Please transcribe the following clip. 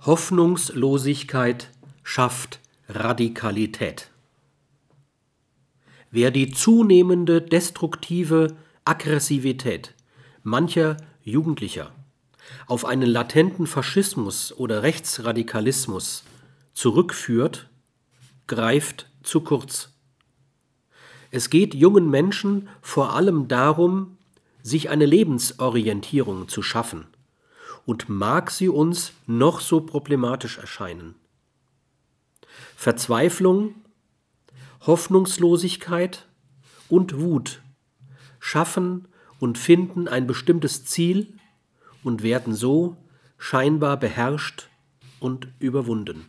Hoffnungslosigkeit schafft Radikalität. Wer die zunehmende destruktive Aggressivität mancher Jugendlicher auf einen latenten Faschismus oder Rechtsradikalismus zurückführt, greift zu kurz. Es geht jungen Menschen vor allem darum, sich eine Lebensorientierung zu schaffen, und mag sie uns noch so problematisch erscheinen. Verzweiflung, Hoffnungslosigkeit und Wut schaffen und finden ein bestimmtes Ziel und werden so scheinbar beherrscht und überwunden.